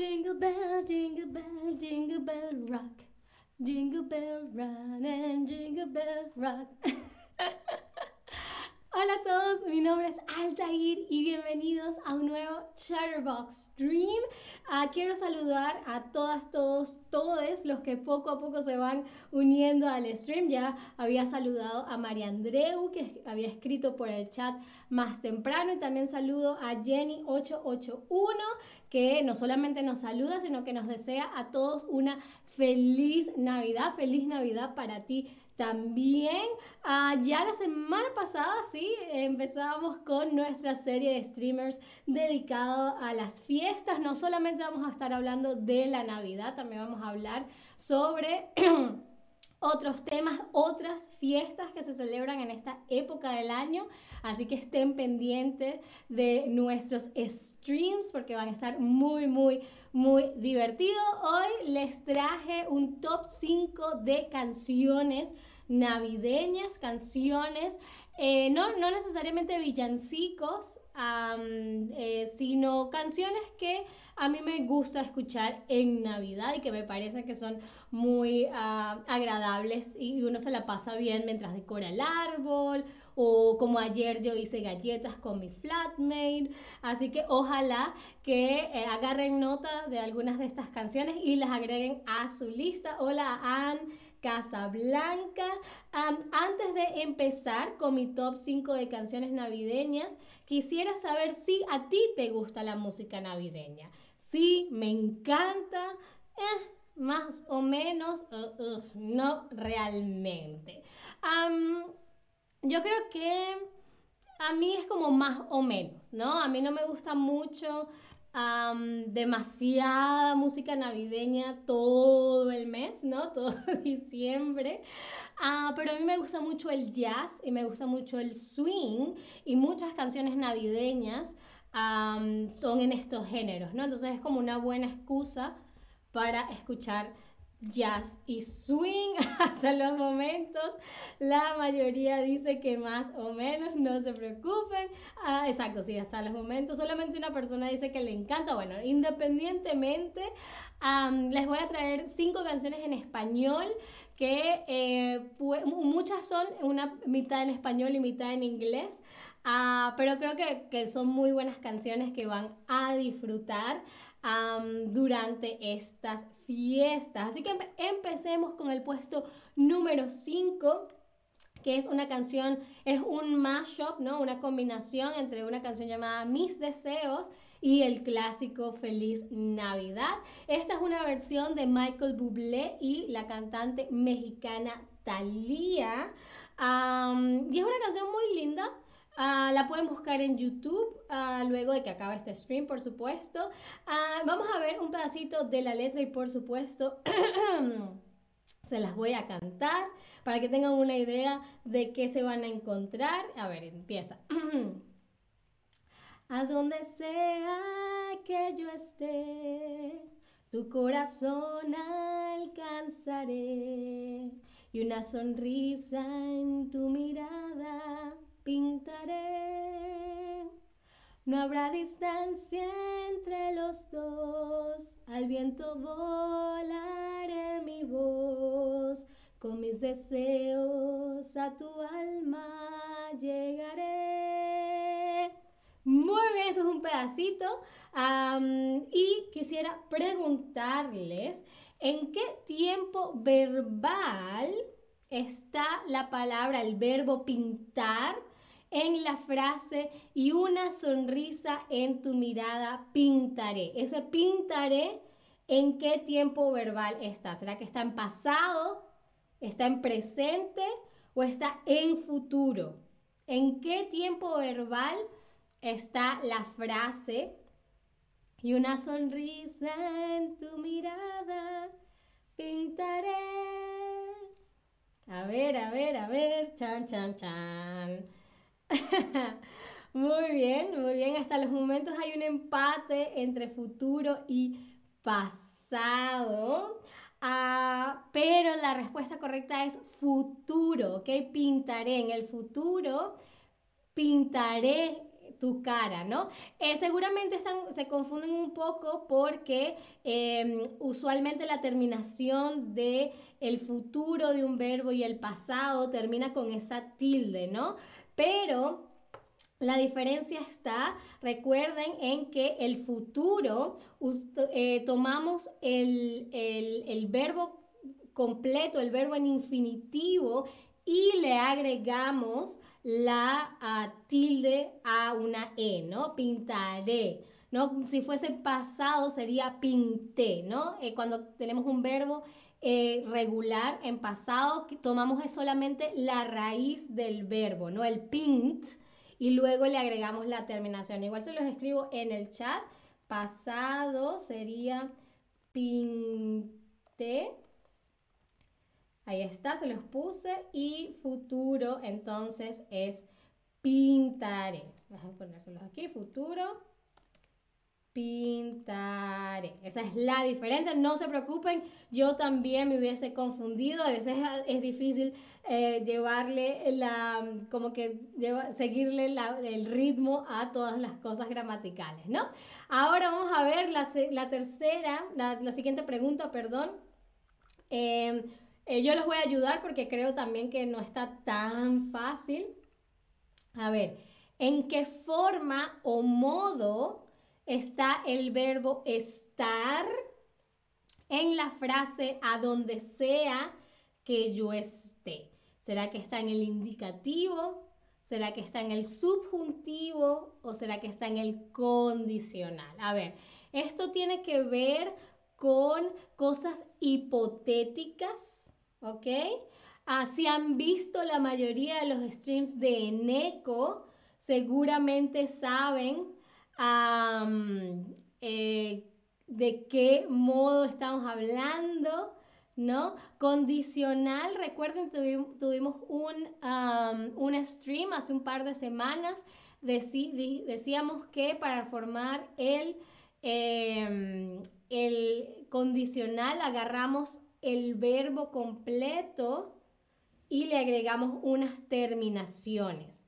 Jingle bell, jingle bell, jingle bell rock. Jingle bell run and jingle bell rock. Hola a todos, mi nombre es Altair y bienvenidos a un nuevo Chatterbox Stream. Ah, quiero saludar a todas, todos, todos los que poco a poco se van uniendo al stream. Ya había saludado a María Andreu, que había escrito por el chat más temprano, y también saludo a Jenny881, que no solamente nos saluda, sino que nos desea a todos una feliz Navidad, feliz Navidad para ti también, ah, ya la semana pasada, sí, empezábamos con nuestra serie de streamers dedicado a las fiestas. No solamente vamos a estar hablando de la Navidad, también vamos a hablar sobre otros temas, otras fiestas que se celebran en esta época del año. Así que estén pendientes de nuestros streams porque van a estar muy, muy, muy divertidos. Hoy les traje un top 5 de canciones navideñas, canciones, eh, no, no, necesariamente villancicos, eh, sino canciones que a mí me gusta escuchar en Navidad y que me parece que son muy ah, agradables y uno se la pasa bien mientras decora el árbol o como ayer yo hice galletas con mi flatmate. Así que ojalá que eh, agarren nota de algunas de estas canciones y las agreguen a su lista. Hola Anne. Casablanca. antes de empezar con mi top 5 de canciones navideñas, quisiera saber si a ti te gusta la música navideña. Sí, me encanta. Eh, más o menos, uh, uh, no realmente. yo creo que a mí es como más o menos, ¿no? A mí no me gusta mucho demasiada música navideña todo el mes, ¿no? Todo diciembre. Ah, pero a mí me gusta mucho el jazz y me gusta mucho el swing y muchas canciones navideñas son en estos géneros, ¿no? Entonces es como una buena excusa para escuchar jazz y swing hasta los momentos. La mayoría dice que más o menos, no se preocupen. Ah, exacto, sí, hasta los momentos. Solamente una persona dice que le encanta. Bueno, independientemente, les voy a traer cinco canciones en español que eh, muchas son una mitad en español y mitad en inglés. Ah, pero creo que, que, son muy buenas canciones que van a disfrutar durante estas fiestas. Así que empecemos con el puesto número 5 que es una canción, es un mashup, ¿no? Una combinación entre una canción llamada Mis Deseos y el clásico Feliz Navidad. Esta es una versión de Michael Bublé y la cantante mexicana Thalía. y es una canción muy linda. Ah, la pueden buscar en YouTube ah, luego de que acabe este stream, por supuesto. Ah, vamos a ver un pedacito de la letra y por supuesto se las voy a cantar para que tengan una idea de qué se van a encontrar. A ver, empieza. a donde sea que yo esté, tu corazón alcanzaré y una sonrisa en tu mirada pintaré. No habrá distancia entre los dos, al viento volaré mi voz, con mis deseos a tu alma llegaré. Muy bien, eso es un pedacito. y quisiera preguntarles, ¿en qué tiempo verbal está la palabra, el verbo pintar? En la frase y una sonrisa en tu mirada pintaré. Ese pintaré, ¿en qué tiempo verbal está? ¿Será que está en pasado? ¿Está en presente? ¿O está en futuro? ¿En qué tiempo verbal está la frase? Y una sonrisa en tu mirada pintaré. A ver, a ver, a ver, chan, chan, chan. muy bien, muy bien. Hasta los momentos hay un empate entre futuro y pasado. Ah, pero la respuesta correcta es futuro, ¿ok? Pintaré en el futuro, pintaré tu cara, ¿no? Eh, seguramente están, se confunden un poco porque em, usualmente la terminación de el futuro de un verbo y el pasado termina con esa tilde, ¿no? Pero la diferencia está, recuerden, en que el futuro eh, tomamos el, el verbo completo, el verbo en infinitivo y le agregamos la tilde a una E, ¿no? Pintaré. ¿no? Si fuese pasado sería pinté, ¿no? Eh, cuando tenemos un verbo eh, regular en pasado, tomamos solamente la raíz del verbo, ¿no? El pint, y luego le agregamos la terminación. Igual se los escribo en el chat. Pasado sería pinté Ahí está, se los puse. Y futuro, entonces, es pintaré. Vamos a ponérselos aquí, futuro. Pintaré. Esa es la diferencia. No se preocupen, yo también me hubiese confundido. A veces es difícil eh, llevarle la, como que seguirle el ritmo a todas las cosas gramaticales, ¿no? Ahora vamos a ver la, tercera, la, siguiente pregunta, perdón. Eh, eh, yo les voy a ayudar porque creo también que no está tan fácil. A ver, ¿en qué forma o modo está el verbo estar en la frase a donde sea que yo esté? ¿Será que está en el indicativo? ¿Será que está en el subjuntivo? ¿O será que está en el condicional? A ver, esto tiene que ver con cosas hipotéticas ¿ok? Ah, si han visto la mayoría de los streams de Eneco, seguramente saben eh, de qué modo estamos hablando, ¿no? Condicional, recuerden, tuvimos un, un stream hace un par de semanas, decíamos que para formar el, em, el condicional agarramos el verbo completo y le agregamos unas terminaciones,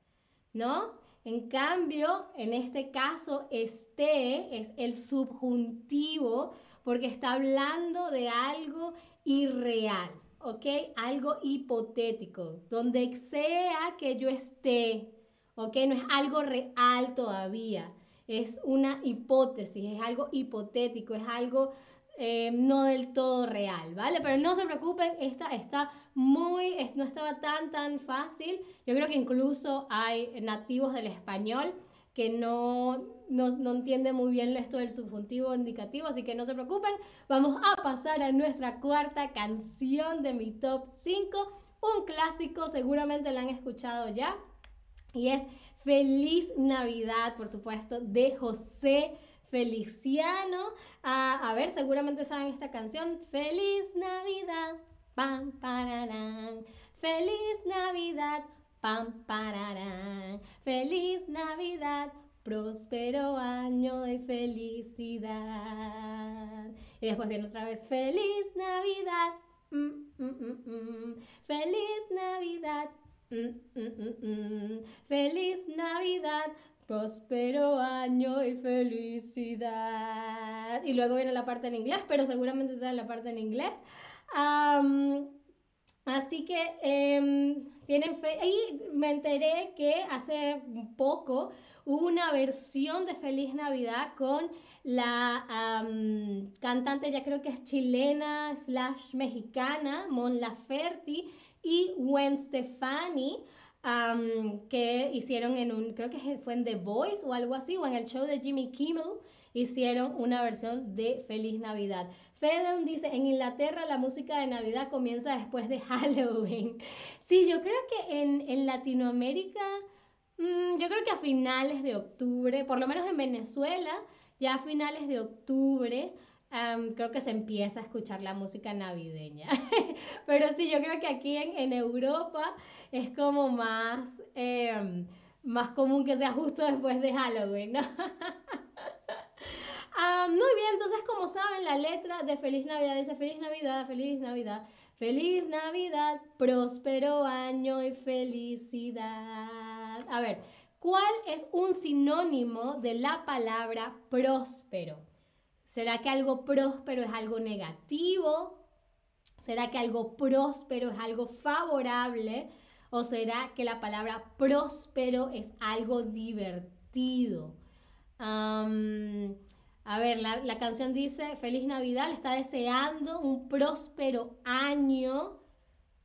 ¿no? En cambio, en este caso, este es el subjuntivo porque está hablando de algo irreal, ¿ok? Algo hipotético, donde sea que yo esté, ¿ok? No es algo real todavía, es una hipótesis, es algo hipotético, es algo eh, no del todo real, ¿vale? Pero no se preocupen, esta está muy, no estaba tan, tan fácil. Yo creo que incluso hay nativos del español que no, no, no entienden muy bien esto del subjuntivo indicativo, así que no se preocupen. Vamos a pasar a nuestra cuarta canción de mi top 5, un clásico, seguramente la han escuchado ya, y es Feliz Navidad, por supuesto, de José Feliciano. a ver, seguramente saben esta canción. Feliz Navidad, pam, pararán. Feliz Navidad, pam, pararán. Feliz Navidad, próspero año de felicidad. Y después viene otra vez, feliz Navidad. Mm, mm, mm, feliz Navidad. Feliz Navidad, Próspero año y felicidad. Y luego viene la parte en inglés, pero seguramente saben la parte en inglés. así que em, tienen fe. Y me enteré que hace poco hubo una versión de Feliz Navidad con la cantante, ya creo que es chilena slash mexicana, Mon Laferti y Gwen Stefani que hicieron en un, creo que fue en The Voice o algo así, o en el show de Jimmy Kimmel, hicieron una versión de Feliz Navidad. Fedon dice, en Inglaterra la música de Navidad comienza después de Halloween. Sí, yo creo que en, en Latinoamérica, mm, yo creo que a finales de octubre, por lo menos en Venezuela, ya a finales de octubre, creo que se empieza a escuchar la música navideña. Pero sí, yo creo que aquí en, en Europa es como más, em, más común que sea justo después de Halloween, ¿no? muy bien, entonces como saben, la letra de Feliz Navidad dice Feliz Navidad, Feliz Navidad, Feliz Navidad, próspero año y felicidad. A ver, ¿Cuál es un sinónimo de la palabra próspero? ¿Será que algo próspero es algo negativo? ¿Será que algo próspero es algo favorable? ¿O será que la palabra próspero es algo divertido? a ver, la, canción dice, feliz Navidad, le está deseando un próspero año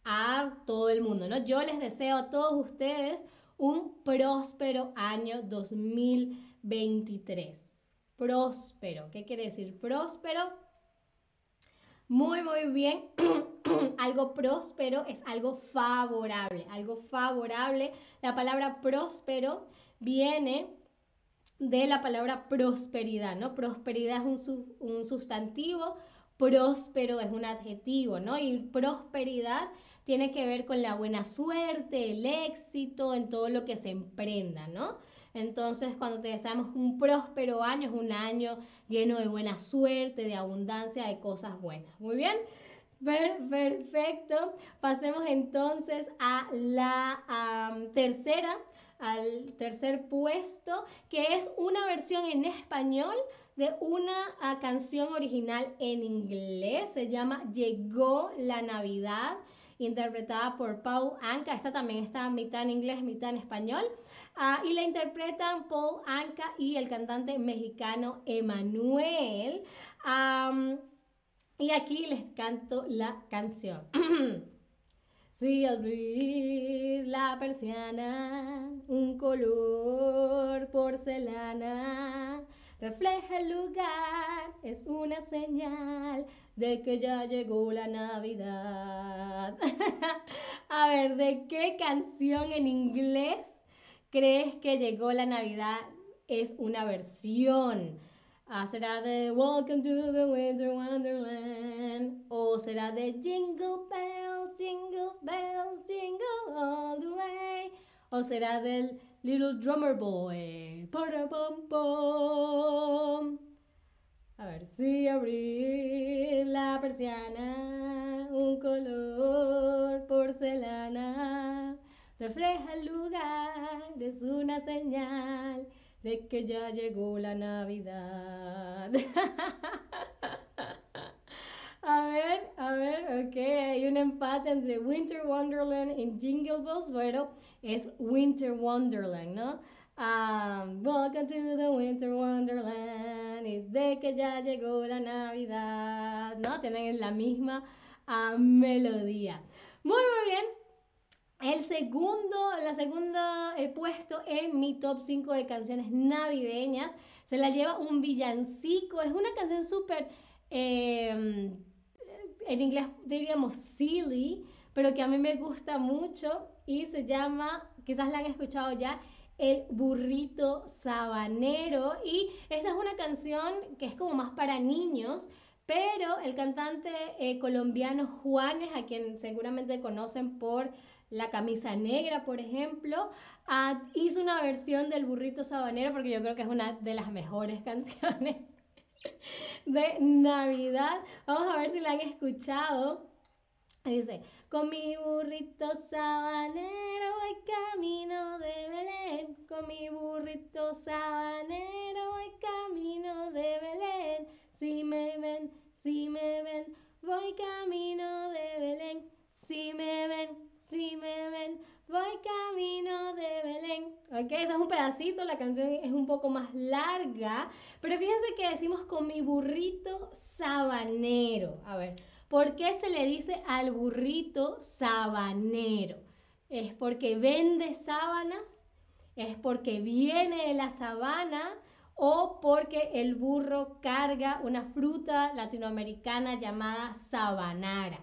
a todo el mundo, ¿no? Yo les deseo a todos ustedes un próspero año 2023. Próspero, ¿qué quiere decir próspero? Muy, muy bien. algo próspero es algo favorable, algo favorable. La palabra próspero viene de la palabra prosperidad, ¿no? Prosperidad es un, un sustantivo, próspero es un adjetivo, ¿no? Y prosperidad tiene que ver con la buena suerte, el éxito en todo lo que se emprenda, ¿no? Entonces, cuando te deseamos un próspero año, es un año lleno de buena suerte, de abundancia, de cosas buenas. Muy bien. perfecto. Pasemos entonces a la tercera, al tercer puesto, que es una versión en español de una ah, canción original en inglés. Se llama Llegó la Navidad, interpretada por Paul Anka. Esta también está mitad en inglés, mitad en español. Ah, y la interpretan Paul Anka y el cantante mexicano Emanuel. y aquí les canto la canción. Si abrir la persiana, un color porcelana refleja el lugar, es una señal de que ya llegó la Navidad. A ver, ¿de qué canción en inglés crees que llegó la Navidad es una versión. Ah, ¿Será de Welcome to the Winter Wonderland? ¿O será de Jingle Bells, Jingle Bells, Jingle All the Way? ¿O será del Little Drummer Boy? Para pom pom. A ver si abrir la persiana, un color porcelana refleja el lugar, es una señal de que ya llegó la Navidad. a ver, a ver, ok, hay un empate entre Winter Wonderland y Jingle Bells. Bueno, es Winter Wonderland, ¿no? Um, welcome to the Winter Wonderland. Y de que ya llegó la Navidad, ¿no? Tienen la misma uh, melodía. Muy, muy bien. El segundo, la segunda el puesto en mi top 5 de canciones navideñas se la lleva un villancico. Es una canción súper, em, en inglés diríamos silly, pero que a mí me gusta mucho y se llama, quizás la han escuchado ya, El burrito sabanero. Y esa es una canción que es como más para niños. Pero el cantante eh, colombiano Juanes, a quien seguramente conocen por la camisa negra, por ejemplo, hizo una versión del burrito sabanero porque yo creo que es una de las mejores canciones de Navidad. Vamos a ver si la han escuchado. Dice, con mi burrito sabanero voy camino de Belén. Con mi burrito sabanero voy camino de Belén. Si me ven, si me ven, voy camino de Belén. Si me ven, si me ven, voy camino de Belén. Ok, ese es un pedacito, la canción es un poco más larga, pero fíjense que decimos con mi burrito sabanero. A ver, ¿por qué se le dice al burrito sabanero? ¿Es porque vende sábanas? ¿Es porque viene de la sabana? ¿O porque el burro carga una fruta latinoamericana llamada sabanara?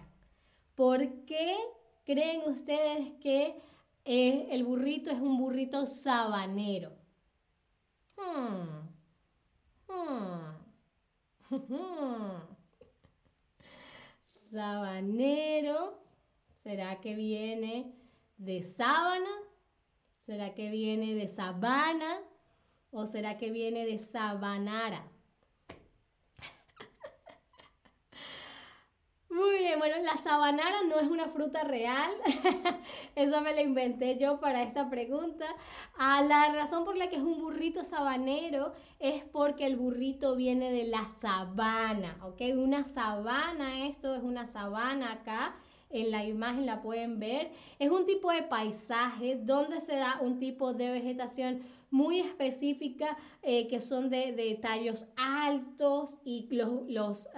¿Por qué ¿Creen ustedes que eh, el burrito es un burrito sabanero? Hmm. Hmm. Sabanero, ¿será que viene de sábana? ¿Será que viene de sabana? ¿O será que viene de sabanara? Muy bien, bueno, la sabanara no es una fruta real, eso me la inventé yo para esta pregunta. Ah, la razón por la que es un burrito sabanero es porque el burrito viene de la sabana, ¿ok? Una sabana, esto es una sabana acá, en la imagen la pueden ver. Es un tipo de paisaje donde se da un tipo de vegetación muy específica eh, que son de, tallos altos y los... los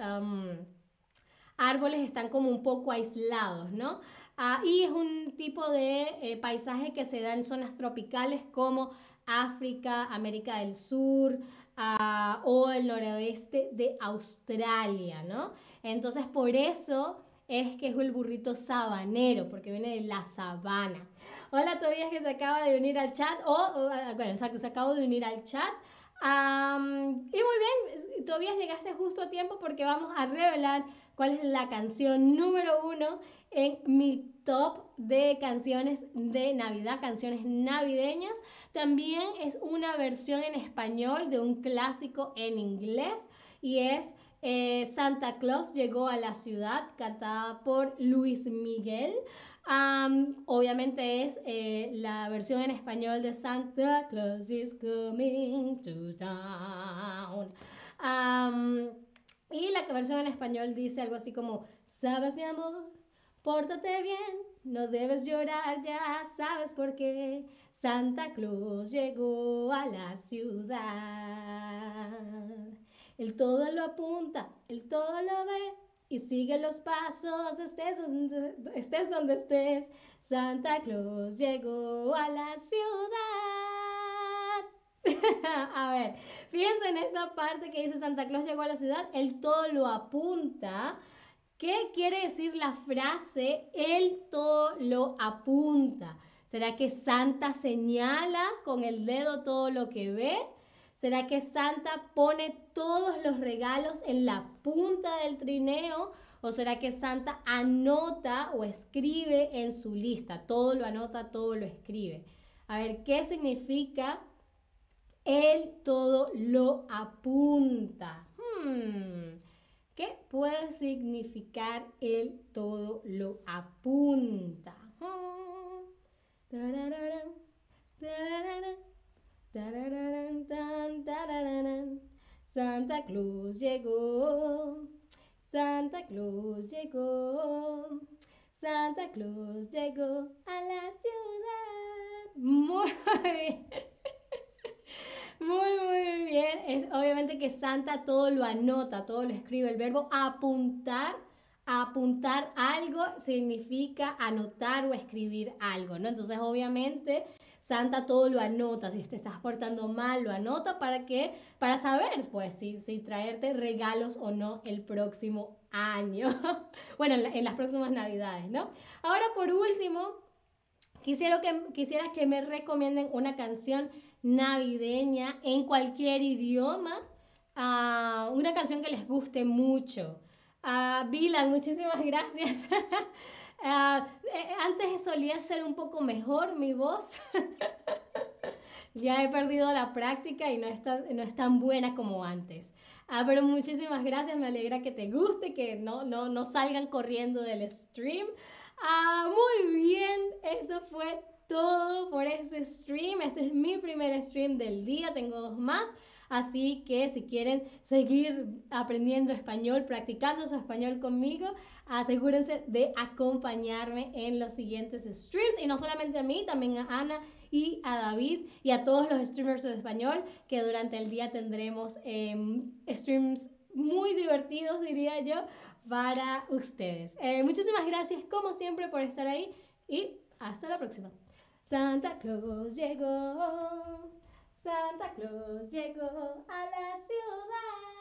árboles están como un poco aislados, ¿no? Ah, y es un tipo de eh, paisaje que se da en zonas tropicales como África, América del Sur ah, o el noroeste de Australia, ¿no? Entonces por eso es que es el burrito sabanero, porque viene de la sabana. Hola Tobías que se acaba de unir al chat, o, ah, bueno, se acaba de unir al chat. y muy bien, Tobías llegaste justo a tiempo porque vamos a revelar cuál es la canción número uno en mi top de canciones de Navidad, canciones navideñas. También es una versión en español de un clásico en inglés y es eh, Santa Claus llegó a la ciudad, cantada por Luis Miguel. obviamente es eh, la versión en español de Santa Claus is coming to town. Y la versión en español dice algo así como, sabes mi amor, pórtate bien, no debes llorar, ya sabes por qué. Santa Claus llegó a la ciudad. El todo lo apunta, el todo lo ve y sigue los pasos, estés donde estés. Donde estés. Santa Claus llegó a la ciudad. a ver, fíjense en esa parte que dice Santa Claus llegó a la ciudad, él todo lo apunta. ¿Qué quiere decir la frase él todo lo apunta? ¿Será que Santa señala con el dedo todo lo que ve? ¿Será que Santa pone todos los regalos en la punta del trineo? ¿O será que Santa anota o escribe en su lista? Todo lo anota, todo lo escribe. A ver, ¿qué significa él todo lo apunta. Hmm, ¿Qué puede significar él todo lo apunta? Santa Claus llegó, Santa Claus llegó, Santa Claus llegó a la ciudad. Muy bien. Muy, muy bien. Es obviamente que Santa todo lo anota, todo lo escribe. El verbo apuntar, apuntar algo significa anotar o escribir algo, ¿no? Entonces, obviamente, Santa todo lo anota. Si te estás portando mal, lo anota para que, para saber, pues, si, si traerte regalos o no el próximo año. bueno, en, las próximas Navidades, ¿no? Ahora, por último, quisiera que, quisiera que me recomienden una canción navideña en cualquier idioma, uh, una canción que les guste mucho. Uh, muchísimas gracias. Uh, antes solía ser un poco mejor mi voz. ya he perdido la práctica y no es tan, no es tan buena como antes. Ah, pero muchísimas gracias, me alegra que te guste, que no, no, no salgan corriendo del stream. Ah, muy bien, eso fue todo por este stream. Este es mi primer stream del día, tengo dos más. Así que si quieren seguir aprendiendo español, practicando su español conmigo, asegúrense de acompañarme en los siguientes streams. Y no solamente a mí, también a Ana y a David y a todos los streamers de español que durante el día tendremos em, streams muy divertidos, diría yo, para ustedes. Eh, muchísimas gracias como siempre por estar ahí y hasta la próxima. Santa Claus llegó, Santa Claus llegó a la ciudad.